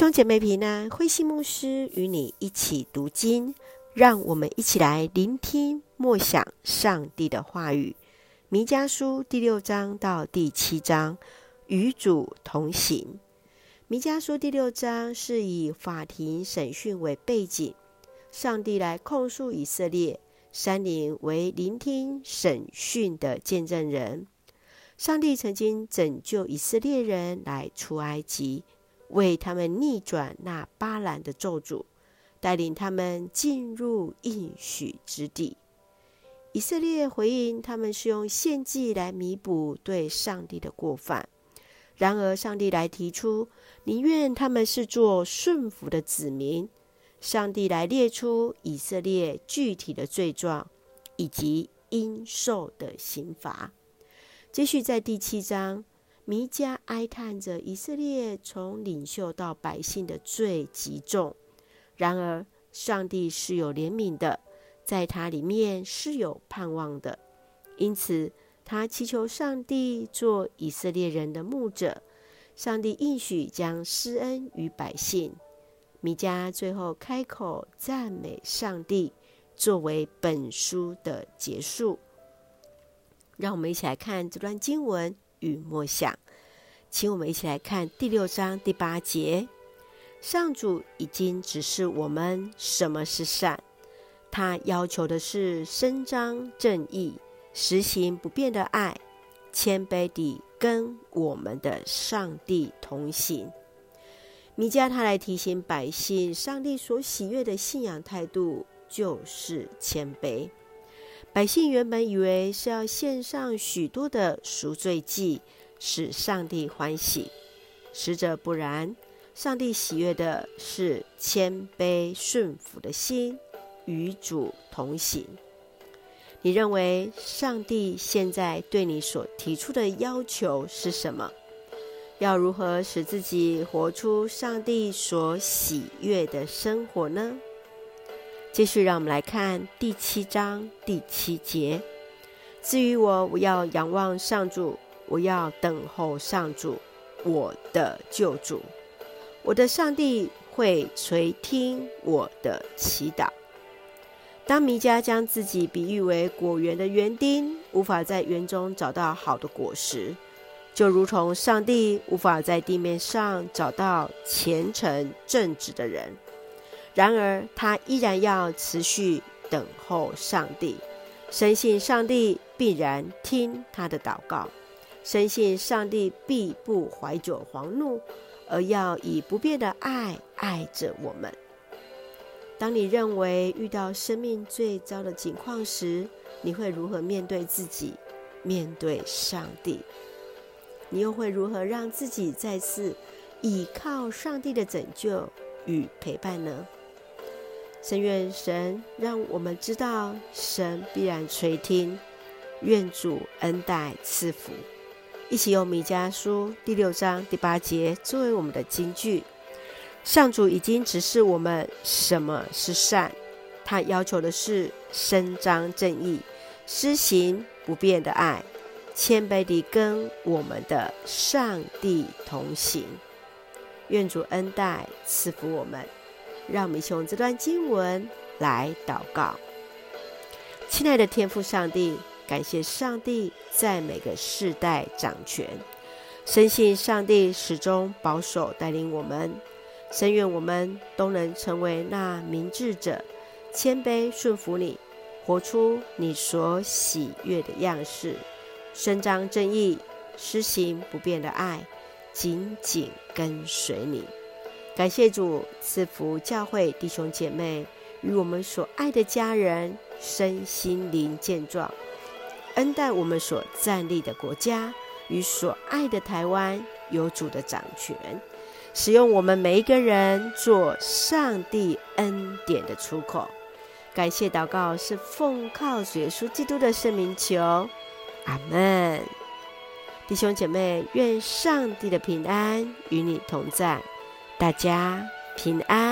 兄姐妹平安，慧馨牧师与你一起读经，让我们一起来聆听默想上帝的话语。弥迦书第六章到第七章，与主同行。弥迦书第六章是以法庭审讯为背景，上帝来控诉以色列，山林为聆听审讯的见证人。上帝曾经拯救以色列人来出埃及。为他们逆转那巴兰的咒诅，带领他们进入应许之地。以色列回应，他们是用献祭来弥补对上帝的过犯。然而，上帝来提出，宁愿他们是做顺服的子民。上帝来列出以色列具体的罪状以及应受的刑罚。继续在第七章。弥迦哀叹着以色列从领袖到百姓的罪极重，然而上帝是有怜悯的，在他里面是有盼望的，因此他祈求上帝做以色列人的牧者。上帝应许将施恩于百姓。米迦最后开口赞美上帝，作为本书的结束。让我们一起来看这段经文。与默想，请我们一起来看第六章第八节。上主已经指示我们什么是善，他要求的是伸张正义，实行不变的爱，谦卑地跟我们的上帝同行。米迦他来提醒百姓，上帝所喜悦的信仰态度就是谦卑。百姓原本以为是要献上许多的赎罪祭，使上帝欢喜，实则不然。上帝喜悦的是谦卑顺服的心，与主同行。你认为上帝现在对你所提出的要求是什么？要如何使自己活出上帝所喜悦的生活呢？继续，让我们来看第七章第七节。至于我，我要仰望上主，我要等候上主，我的救主，我的上帝会垂听我的祈祷。当弥迦将自己比喻为果园的园丁，无法在园中找到好的果实，就如同上帝无法在地面上找到虔诚正直的人。然而，他依然要持续等候上帝，深信上帝必然听他的祷告，深信上帝必不怀久狂怒，而要以不变的爱爱着我们。当你认为遇到生命最糟的境况时，你会如何面对自己，面对上帝？你又会如何让自己再次倚靠上帝的拯救与陪伴呢？深愿神让我们知道，神必然垂听。愿主恩待赐福，一起用弥迦书第六章第八节作为我们的金句。上主已经指示我们什么是善，他要求的是伸张正义，施行不变的爱，谦卑地跟我们的上帝同行。愿主恩待赐福我们。让我们用这段经文来祷告。亲爱的天父上帝，感谢上帝在每个世代掌权，深信上帝始终保守带领我们。深愿我们都能成为那明智者，谦卑顺服你，活出你所喜悦的样式，伸张正义，施行不变的爱，紧紧跟随你。感谢主赐福教会弟兄姐妹与我们所爱的家人身心灵健壮，恩待我们所站立的国家与所爱的台湾有主的掌权，使用我们每一个人做上帝恩典的出口。感谢祷告是奉靠主耶稣基督的圣名求，阿门。弟兄姐妹，愿上帝的平安与你同在。大家平安。